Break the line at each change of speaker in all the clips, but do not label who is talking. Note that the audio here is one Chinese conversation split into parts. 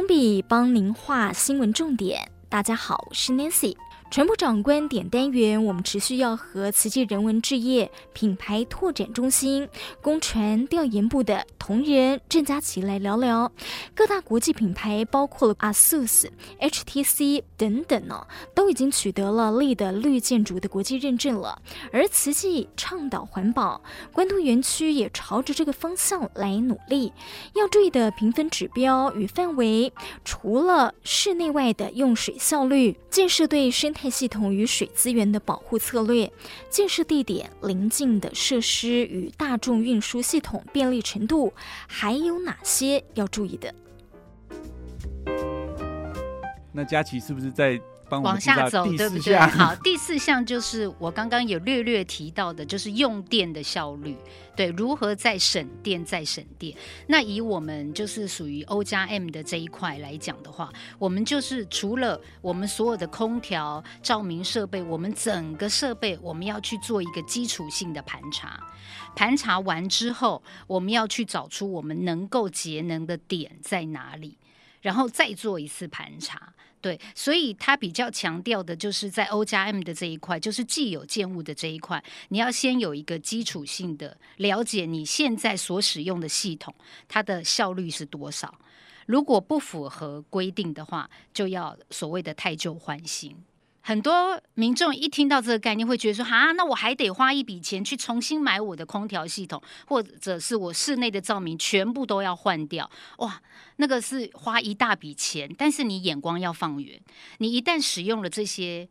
光笔帮您画新闻重点。大家好，我是 Nancy。传播长观点单元，我们持续要和慈济人文置业品牌拓展中心公传调研部的同仁郑佳琪来聊聊各大国际品牌，包括了 ASUS、HTC 等等呢，都已经取得了 LEED 绿建筑的国际认证了。而慈济倡导环保，关渡园区也朝着这个方向来努力。要注意的评分指标与范围，除了室内外的用水效率，建设对生态配系统与水资源的保护策略，建设地点临近的设施与大众运输系统便利程度，还有哪些要注意的？
那佳琪是不是在？
往下走，对不对？好，第四项就是我刚刚有略略提到的，就是用电的效率，对，如何再省电再省电。那以我们就是属于 O 加 M 的这一块来讲的话，我们就是除了我们所有的空调、照明设备，我们整个设备我们要去做一个基础性的盘查，盘查完之后，我们要去找出我们能够节能的点在哪里，然后再做一次盘查。对，所以他比较强调的就是在 O 加 M 的这一块，就是既有建物的这一块，你要先有一个基础性的了解，你现在所使用的系统它的效率是多少。如果不符合规定的话，就要所谓的太旧换新。很多民众一听到这个概念，会觉得说：“啊，那我还得花一笔钱去重新买我的空调系统，或者是我室内的照明全部都要换掉。”哇，那个是花一大笔钱。但是你眼光要放远，你一旦使用了这些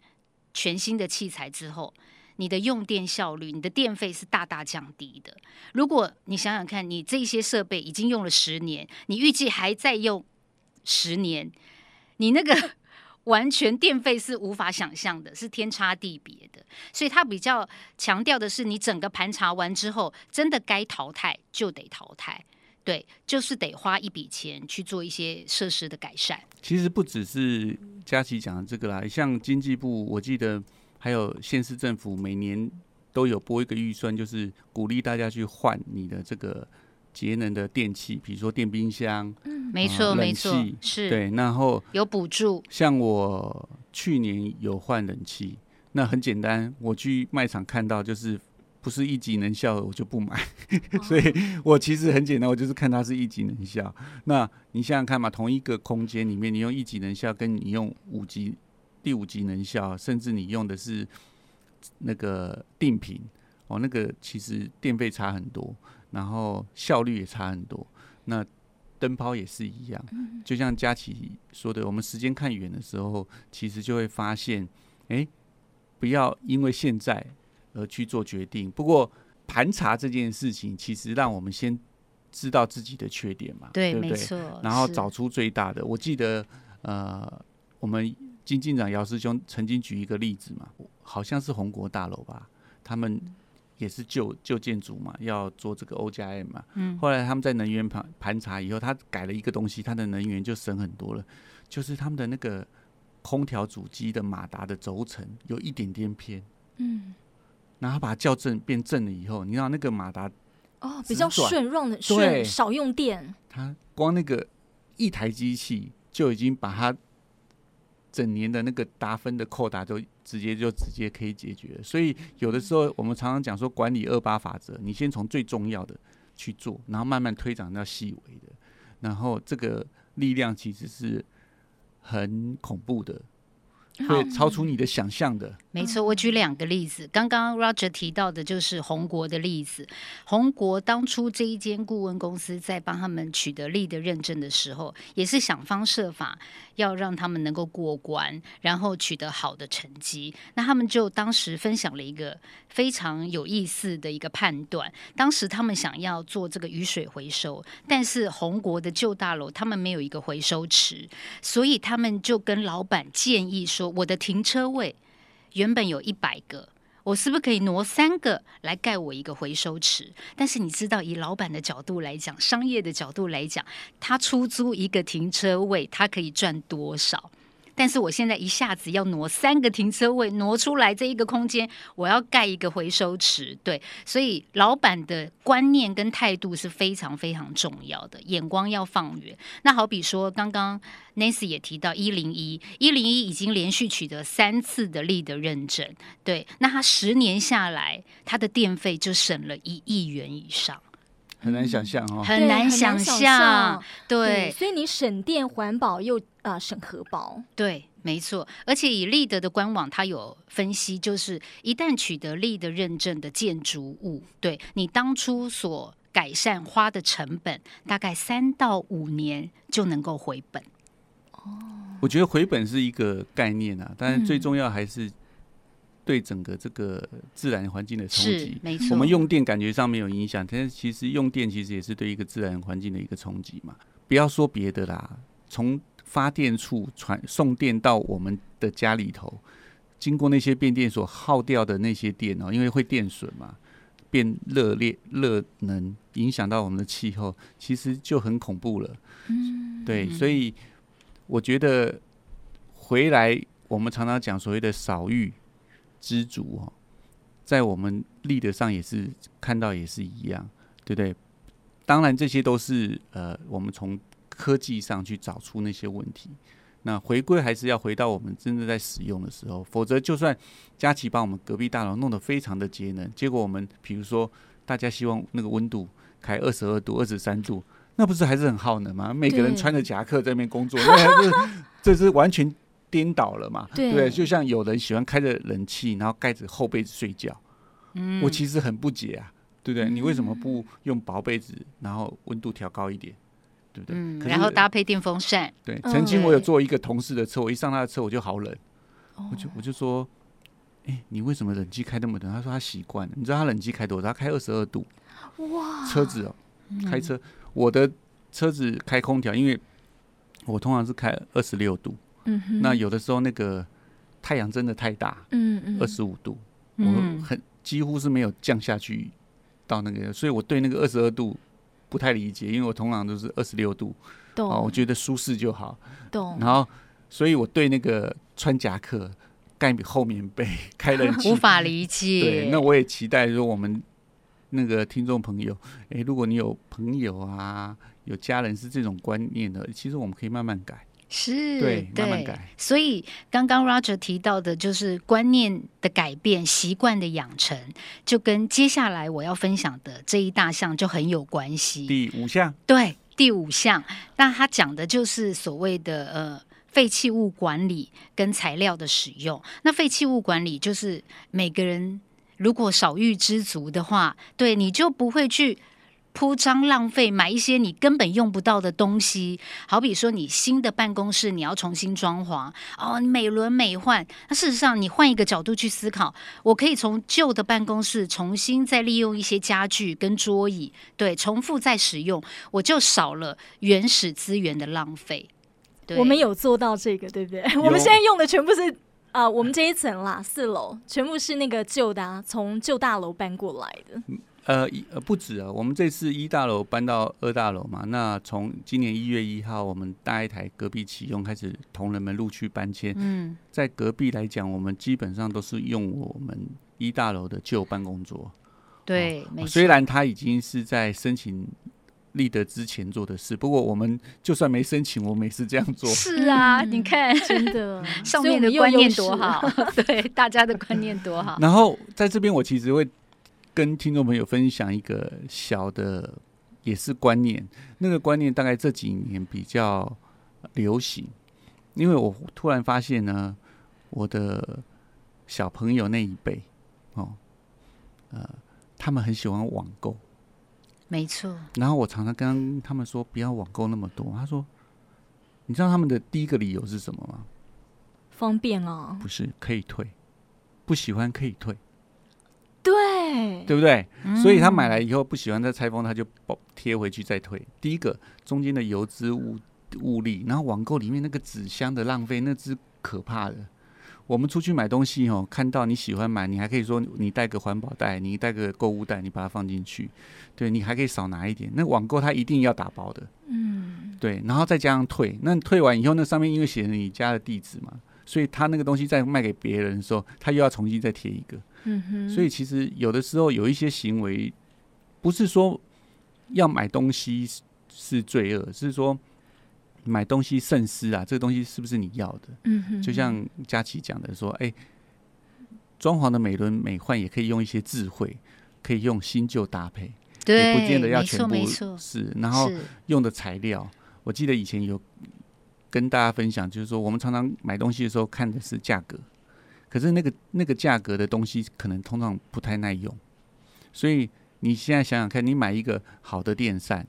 全新的器材之后，你的用电效率、你的电费是大大降低的。如果你想想看，你这些设备已经用了十年，你预计还在用十年，你那个。完全电费是无法想象的，是天差地别的，所以他比较强调的是，你整个盘查完之后，真的该淘汰就得淘汰，对，就是得花一笔钱去做一些设施的改善。
其实不只是佳琪讲的这个啦，像经济部，我记得还有县市政府每年都有拨一个预算，就是鼓励大家去换你的这个。节能的电器，比如说电冰箱，
嗯，没错，没错，是，
对，然后
有补助。
像我去年有换冷气，那很简单，我去卖场看到就是不是一级能效的，我就不买。哦、所以我其实很简单，我就是看它是一级能效。那你想想看嘛，同一个空间里面，你用一级能效，跟你用五级、第五级能效，甚至你用的是那个定频，哦，那个其实电费差很多。然后效率也差很多，那灯泡也是一样，就像佳琪说的，我们时间看远的时候，其实就会发现，哎，不要因为现在而去做决定。不过盘查这件事情，其实让我们先知道自己的缺点嘛，
对，
对不对？
没错，
然后找出最大的。我记得，呃，我们金进长姚师兄曾经举一个例子嘛，好像是红国大楼吧，他们。也是旧旧建筑嘛，要做这个 O 加 M 嘛。嗯。后来他们在能源盘盘查以后，他改了一个东西，他的能源就省很多了。就是他们的那个空调主机的马达的轴承有一点点偏。嗯。然后把它校正变正了以后，你知道那个马达
哦比较顺让的，顺少用电。
它光那个一台机器就已经把它。整年的那个达分的扣打都直接就直接可以解决，所以有的时候我们常常讲说管理二八法则，你先从最重要的去做，然后慢慢推展到细微的，然后这个力量其实是很恐怖的。会超出你的想象的。
没错，我举两个例子。刚刚 Roger 提到的就是红国的例子。红国当初这一间顾问公司在帮他们取得 LEED 的认证的时候，也是想方设法要让他们能够过关，然后取得好的成绩。那他们就当时分享了一个非常有意思的一个判断。当时他们想要做这个雨水回收，但是红国的旧大楼他们没有一个回收池，所以他们就跟老板建议说。我的停车位原本有一百个，我是不是可以挪三个来盖我一个回收池？但是你知道，以老板的角度来讲，商业的角度来讲，他出租一个停车位，他可以赚多少？但是我现在一下子要挪三个停车位，挪出来这一个空间，我要盖一个回收池。对，所以老板的观念跟态度是非常非常重要的，眼光要放远。那好比说，刚刚 Nancy 也提到一零一，一零一已经连续取得三次的 LEED 认证。对，那他十年下来，他的电费就省了一亿元以上。
很难想象哦，
很难想象，对，
所以你省电环保又啊、呃、省荷包，
对，没错。而且以 LEED 的官网，它有分析，就是一旦取得 LEED 认证的建筑物，对你当初所改善花的成本，大概三到五年就能够回本。
哦，我觉得回本是一个概念啊，但是最重要还是、嗯。对整个这个自然环境的冲击，
没错。
我们用电感觉上没有影响，但是其实用电其实也是对一个自然环境的一个冲击嘛。不要说别的啦，从发电处传送电到我们的家里头，经过那些变电所耗掉的那些电哦，因为会电损嘛，变热烈热能影响到我们的气候，其实就很恐怖了。嗯，对，所以我觉得回来我们常常讲所谓的扫域。知足哦，在我们立德上也是看到也是一样，对不对？当然这些都是呃，我们从科技上去找出那些问题。那回归还是要回到我们真正在使用的时候，否则就算佳琪把我们隔壁大楼弄得非常的节能，结果我们比如说大家希望那个温度开二十二度、二十三度，那不是还是很耗能吗？每个人穿着夹克在那边工作，那还是 这是完全。颠倒了嘛？对，对，就像有人喜欢开着冷气，然后盖着厚被子睡觉。嗯，我其实很不解啊，对不对？你为什么不用薄被子，然后温度调高一点，对不对？
嗯，然后搭配电风扇。
对，曾经我有坐一个同事的车，我一上他的车我就好冷，我就我就说，哎，你为什么冷气开那么冷？他说他习惯了。你知道他冷气开多少？他开二十二度。哇，车子哦，开车，我的车子开空调，因为我通常是开二十六度。嗯、那有的时候那个太阳真的太大，嗯嗯，二十五度，嗯、我很几乎是没有降下去到那个，所以我对那个二十二度不太理解，因为我通常都是二十六度，懂、哦，我觉得舒适就好，懂。然后，所以我对那个穿夹克、盖厚棉被、开冷气无
法理解。
对，那我也期待说我们那个听众朋友，哎，如果你有朋友啊，有家人是这种观念的，其实我们可以慢慢改。
是，
对，慢慢改。
所以刚刚 Roger 提到的，就是观念的改变、习惯的养成，就跟接下来我要分享的这一大项就很有关系。
第五项，
对，第五项，那他讲的就是所谓的呃废弃物管理跟材料的使用。那废弃物管理就是每个人如果少欲知足的话，对，你就不会去。铺张浪费，买一些你根本用不到的东西，好比说你新的办公室你要重新装潢哦，你美轮美奂。那事实上，你换一个角度去思考，我可以从旧的办公室重新再利用一些家具跟桌椅，对，重复再使用，我就少了原始资源的浪费。对，
我们有做到这个，对不对？我们现在用的全部是啊、呃，我们这一层啦，四楼全部是那个旧的、啊，从旧大楼搬过来的。
呃，呃，不止啊，我们这次一大楼搬到二大楼嘛，那从今年一月一号，我们大一台隔壁启用开始，同仁们陆续搬迁。嗯，在隔壁来讲，我们基本上都是用我们一大楼的旧办公桌。
对，
哦、虽然他已经是在申请立德之前做的事，不过我们就算没申请，我们也是这样做。
是啊，
嗯、
你看，
真的
上面的观念多好，对，大家的观念多好。
然后在这边，我其实会。跟听众朋友分享一个小的，也是观念。那个观念大概这几年比较流行，因为我突然发现呢，我的小朋友那一辈哦，呃，他们很喜欢网购，
没错。
然后我常常跟他们说，不要网购那么多。他说，你知道他们的第一个理由是什么吗？
方便哦，
不是，可以退，不喜欢可以退。
对，
对不对？嗯、所以他买来以后不喜欢再拆封，他就包贴回去再退。第一个中间的油脂物物力，然后网购里面那个纸箱的浪费，那是可怕的。我们出去买东西哦，看到你喜欢买，你还可以说你带个环保袋，你带个购物袋，你把它放进去，对，你还可以少拿一点。那网购它一定要打包的，嗯，对，然后再加上退，那退完以后，那上面因为写了你家的地址嘛，所以他那个东西再卖给别人的时候，他又要重新再贴一个，嗯哼。所以其实有的时候有一些行为，不是说要买东西是罪恶，是说。买东西慎思啊，这个东西是不是你要的？嗯哼，就像佳琪讲的说，哎、欸，装潢的美轮美奂也可以用一些智慧，可以用新旧搭配，对，也不见得要全部是。然后用的材料，我记得以前有跟大家分享，就是说我们常常买东西的时候看的是价格，可是那个那个价格的东西可能通常不太耐用，所以你现在想想看，你买一个好的电扇。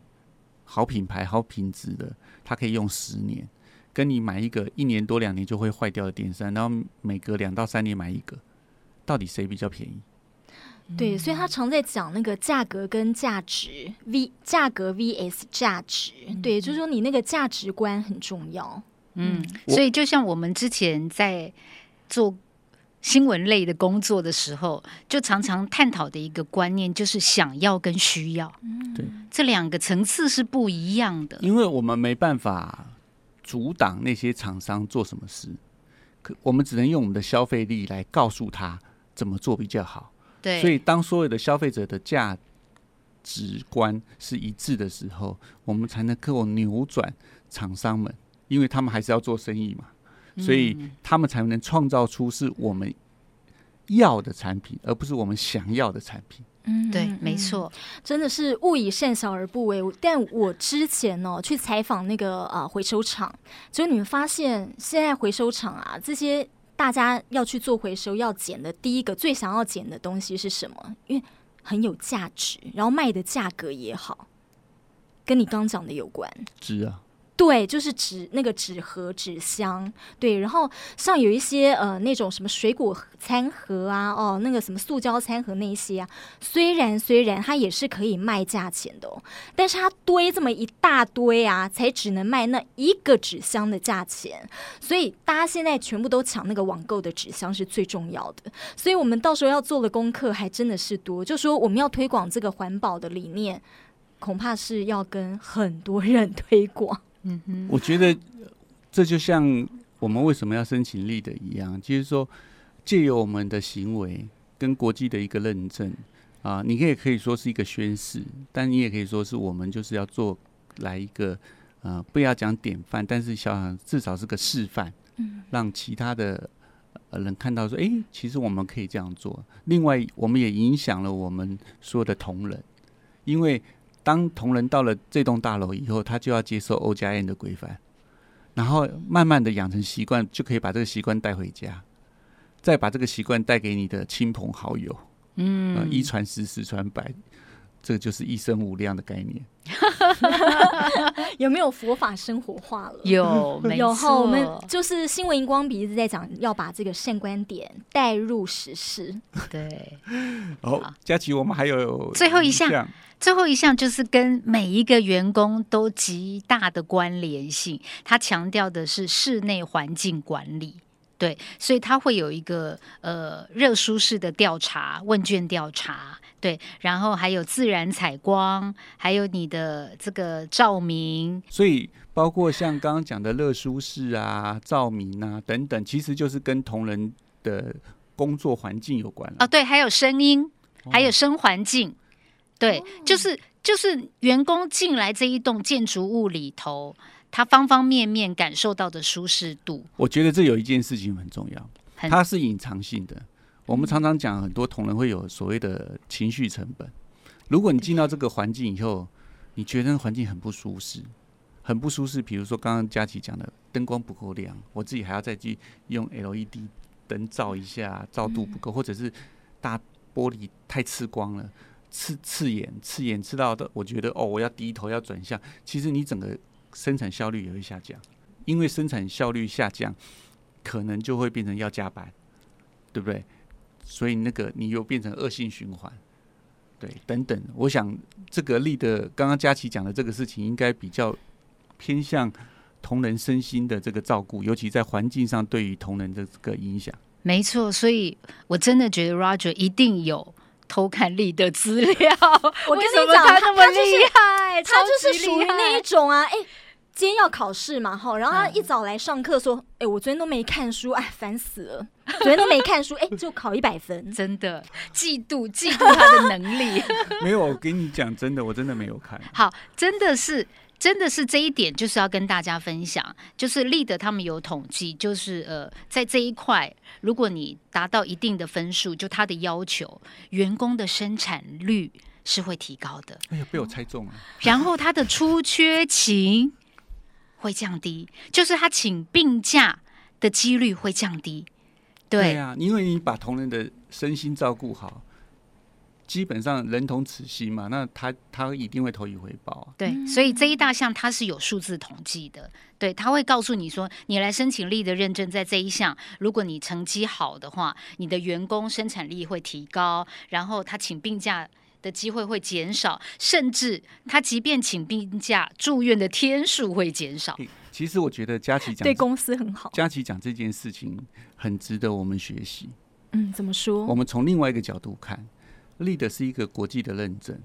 好品牌、好品质的，它可以用十年，跟你买一个一年多两年就会坏掉的电扇，然后每隔两到三年买一个，到底谁比较便宜？
对，所以他常在讲那个价格跟价值 V 价格 VS 价值，对，就是说你那个价值观很重要。
嗯，所以就像我们之前在做。新闻类的工作的时候，就常常探讨的一个观念就是想要跟需要，对，这两个层次是不一样的。
因为我们没办法阻挡那些厂商做什么事，可我们只能用我们的消费力来告诉他怎么做比较好。
对，
所以当所有的消费者的价值观是一致的时候，我们才能够扭转厂商们，因为他们还是要做生意嘛。所以他们才能创造出是我们要的产品，而不是我们想要的产品。
嗯，对，没错，
真的是勿以善小而不为。但我之前呢、哦、去采访那个啊回收厂，就你们发现现在回收厂啊，这些大家要去做回收要捡的第一个最想要捡的东西是什么？因为很有价值，然后卖的价格也好，跟你刚讲的有关。
值啊。
对，就是纸那个纸盒、纸箱，对，然后像有一些呃那种什么水果餐盒啊，哦，那个什么塑胶餐盒那些啊，虽然虽然它也是可以卖价钱的哦，但是它堆这么一大堆啊，才只能卖那一个纸箱的价钱，所以大家现在全部都抢那个网购的纸箱是最重要的，所以我们到时候要做的功课还真的是多，就说我们要推广这个环保的理念，恐怕是要跟很多人 推广。
嗯哼，我觉得这就像我们为什么要申请立的一样，就是说借由我们的行为跟国际的一个认证啊，你可以可以说是一个宣誓，但你也可以说是我们就是要做来一个呃，不要讲典范，但是想至少是个示范，嗯，让其他的人看到说，哎，其实我们可以这样做。另外，我们也影响了我们所有的同仁，因为。当同仁到了这栋大楼以后，他就要接受 O 加 N 的规范，然后慢慢的养成习惯，就可以把这个习惯带回家，再把这个习惯带给你的亲朋好友，嗯，呃、一传十，十传百，这个就是一生无量的概念。
有没有佛法生活化了？
有，
有哈。我们就是新闻荧光笔一直在讲，要把这个善观点带入时事。
对，
好，佳琪，我们还有
最后一项。最后一项就是跟每一个员工都极大的关联性，他强调的是室内环境管理，对，所以它会有一个呃热舒适的调查问卷调查，对，然后还有自然采光，还有你的这个照明，
所以包括像刚刚讲的热舒适啊、照明啊等等，其实就是跟同仁的工作环境有关啊，
对，还有声音，还有声环境。对，就是就是员工进来这一栋建筑物里头，他方方面面感受到的舒适度。
我觉得这有一件事情很重要，它是隐藏性的。我们常常讲，很多同仁会有所谓的情绪成本。如果你进到这个环境以后，你觉得环境很不舒适，很不舒适。比如说刚刚佳琪讲的，灯光不够亮，我自己还要再去用 LED 灯照一下，照度不够，或者是大玻璃太刺光了。刺刺眼，刺眼刺到的，我觉得哦，我要低头要转向。其实你整个生产效率也会下降，因为生产效率下降，可能就会变成要加班，对不对？所以那个你又变成恶性循环，对，等等。我想这个力的刚刚佳琪讲的这个事情，应该比较偏向同仁身心的这个照顾，尤其在环境上对于同仁的这个影响。
没错，所以我真的觉得 Roger 一定有偷看力的资料。
我跟你讲，他
那么厉害，
他就是属于那一种啊，哎。今天要考试嘛，哈，然后他一早来上课说：“哎、嗯欸，我昨天都没看书，哎，烦死了，昨天都没看书，哎、欸，就考一百分，
真的嫉妒嫉妒他的能力。”
没有，我跟你讲，真的，我真的没有看。
好，真的是，真的是这一点，就是要跟大家分享，就是 Leader 他们有统计，就是呃，在这一块，如果你达到一定的分数，就他的要求，员工的生产率是会提高的。
哎呀，被我猜中了。
然后他的出缺勤。会降低，就是他请病假的几率会降低。对
啊，因为你把同仁的身心照顾好，基本上人同此心嘛，那他他一定会投以回报啊。
对，所以这一大项它是有数字统计的。对，他会告诉你说，你来申请力的认证，在这一项，如果你成绩好的话，你的员工生产力会提高，然后他请病假的机会会减少，甚至他即便请病假住院的天数会减少。
其实我觉得佳琪讲
对公司很好。
佳琪讲这件事情很值得我们学习。
嗯，怎么说？
我们从另外一个角度看，LEED 是一个国际的认证，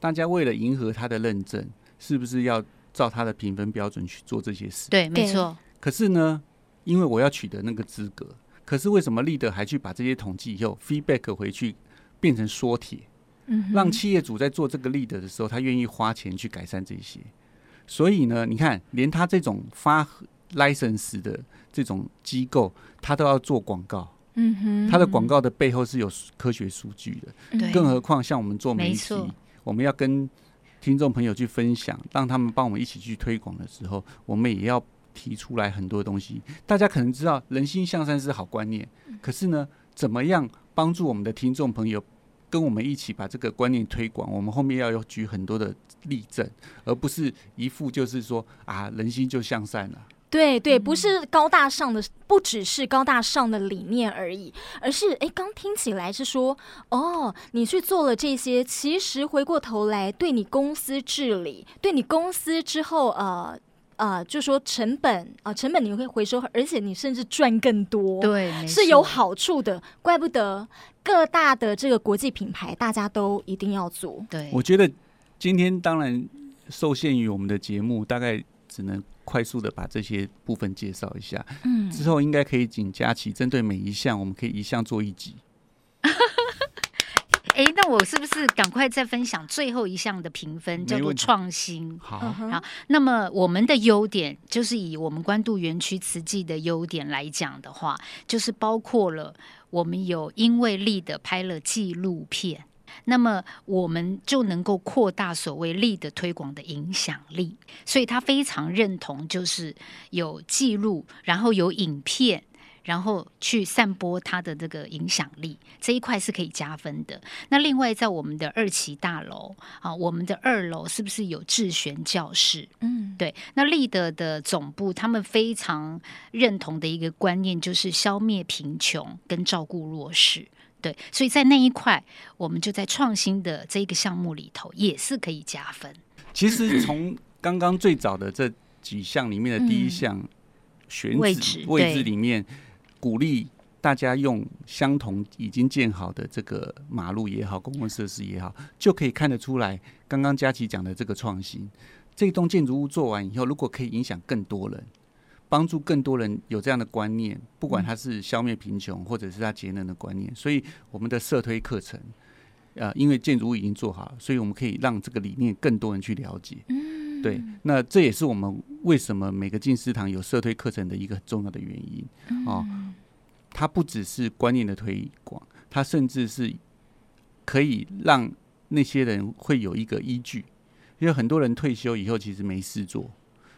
大家为了迎合他的认证，是不是要照他的评分标准去做这些事？
对，没错。
可是呢，因为我要取得那个资格，可是为什么 LEED 还去把这些统计以后 feedback 回去变成缩帖？让企业主在做这个 leader 的时候，他愿意花钱去改善这些。所以呢，你看，连他这种发 license 的这种机构，他都要做广告。嗯哼，他的广告的背后是有科学数据的。对，更何况像我们做媒体，我们要跟听众朋友去分享，让他们帮我们一起去推广的时候，我们也要提出来很多东西。大家可能知道，人心向善是好观念，可是呢，怎么样帮助我们的听众朋友？跟我们一起把这个观念推广，我们后面要有举很多的例证，而不是一副就是说啊，人心就向善了。
对对，不是高大上的，不只是高大上的理念而已，而是哎，刚听起来是说，哦，你去做了这些，其实回过头来对你公司治理，对你公司之后呃。啊、呃，就说成本啊、呃，成本你会回收，而且你甚至赚更多，
对，
是有好处的。怪不得各大的这个国际品牌，大家都一定要做。
对，
我觉得今天当然受限于我们的节目，大概只能快速的把这些部分介绍一下。嗯，之后应该可以请佳琪针对每一项，我们可以一项做一集。
哎，那我是不是赶快再分享最后一项的评分，叫做创新？
好，
好。那么我们的优点，就是以我们关渡园区慈济的优点来讲的话，就是包括了我们有因为 LEED 拍了纪录片，那么我们就能够扩大所谓 LEED 推广的影响力。所以他非常认同，就是有记录，然后有影片。然后去散播它的这个影响力，这一块是可以加分的。那另外，在我们的二期大楼啊，我们的二楼是不是有智选教室？嗯，对。那 LEED 的总部，他们非常认同的一个观念就是消灭贫穷跟照顾弱势。对，所以在那一块，我们就在创新的这个项目里头也是可以加分。
其实从刚刚最早的这几项里面的第一项选址位置位置里面。鼓励大家用相同已经建好的这个马路也好，公共设施也好，就可以看得出来。刚刚佳琪讲的这个创新，这栋建筑物做完以后，如果可以影响更多人，帮助更多人有这样的观念，不管他是消灭贫穷，或者是他节能的观念，所以我们的社推课程，呃，因为建筑物已经做好了，所以我们可以让这个理念更多人去了解。嗯，对，那这也是我们为什么每个进食堂有社推课程的一个很重要的原因。哦。它不只是观念的推广，它甚至是可以让那些人会有一个依据，因为很多人退休以后其实没事做，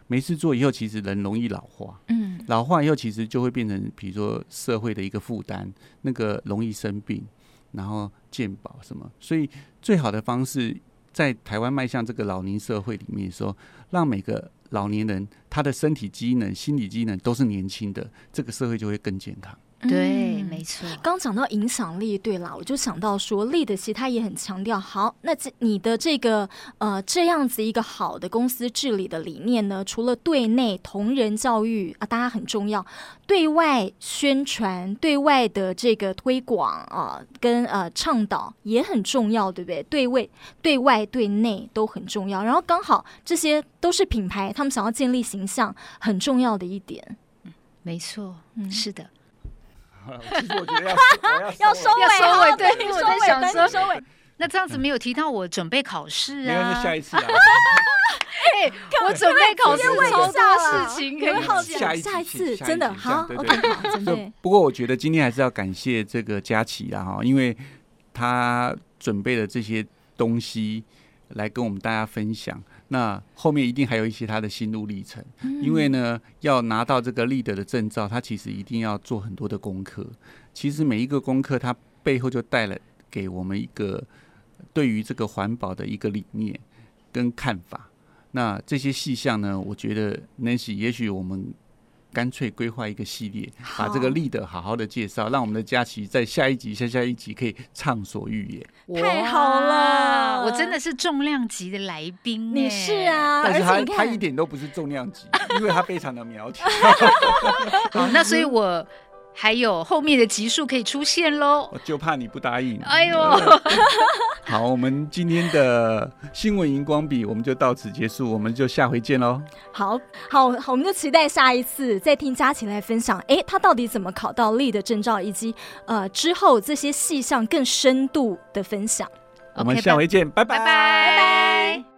没事做以后其实人容易老化，嗯，老化以后其实就会变成比如说社会的一个负担，那个容易生病，然后健保什么，所以最好的方式在台湾迈向这个老龄社会里面说，让每个老年人他的身体机能、心理机能都是年轻的，这个社会就会更健康。
对，没错。
刚讲到影响力，对啦，我就想到说，LEAD 其实他也很强调，好，那这你的这个呃这样子一个好的公司治理的理念呢，除了对内同仁教育啊，大家很重要，对外宣传、对外的这个推广啊，跟呃倡导也很重要，对不对？对外、对外、对内都很重要。然后刚好这些都是品牌，他们想要建立形象很重要的一点。
嗯，没错，嗯，是的。
其实我觉得要
要收尾，要收尾，
对，我在想说收尾。那这样子没有提到我准备考试啊？
没有，就下一次啊。
哎，我准备考试超多事情可以讲，
下下一次真的好，OK，好，准备。
不过我觉得今天还是要感谢这个佳琪啦哈，因为他准备了这些东西来跟我们大家分享。那后面一定还有一些他的心路历程，因为呢，要拿到这个 LEED 的证照，他其实一定要做很多的功课。其实每一个功课，它背后就带了给我们一个对于这个环保的一个理念跟看法。那这些细项呢，我觉得 Nancy，也许我们。干脆规划一个系列，把这个 LEED 好好的介绍，让我们的佳琪在下一集、下下一集可以畅所欲言。
太好了，
我真的是重量级的来宾。
你是啊，
但是他他一点都不是重量级，因为他非常的苗条。
好，那所以我。还有后面的集数可以出现喽，
我就怕你不答应。
哎呦，
好，我们今天的新闻荧光笔我们就到此结束，我们就下回见喽。
好好好，我们就期待下一次再听佳琪来分享，哎，他到底怎么考到 LEED 证照，以及呃之后这些细项更深度的分享。
我们下回见，拜拜拜拜。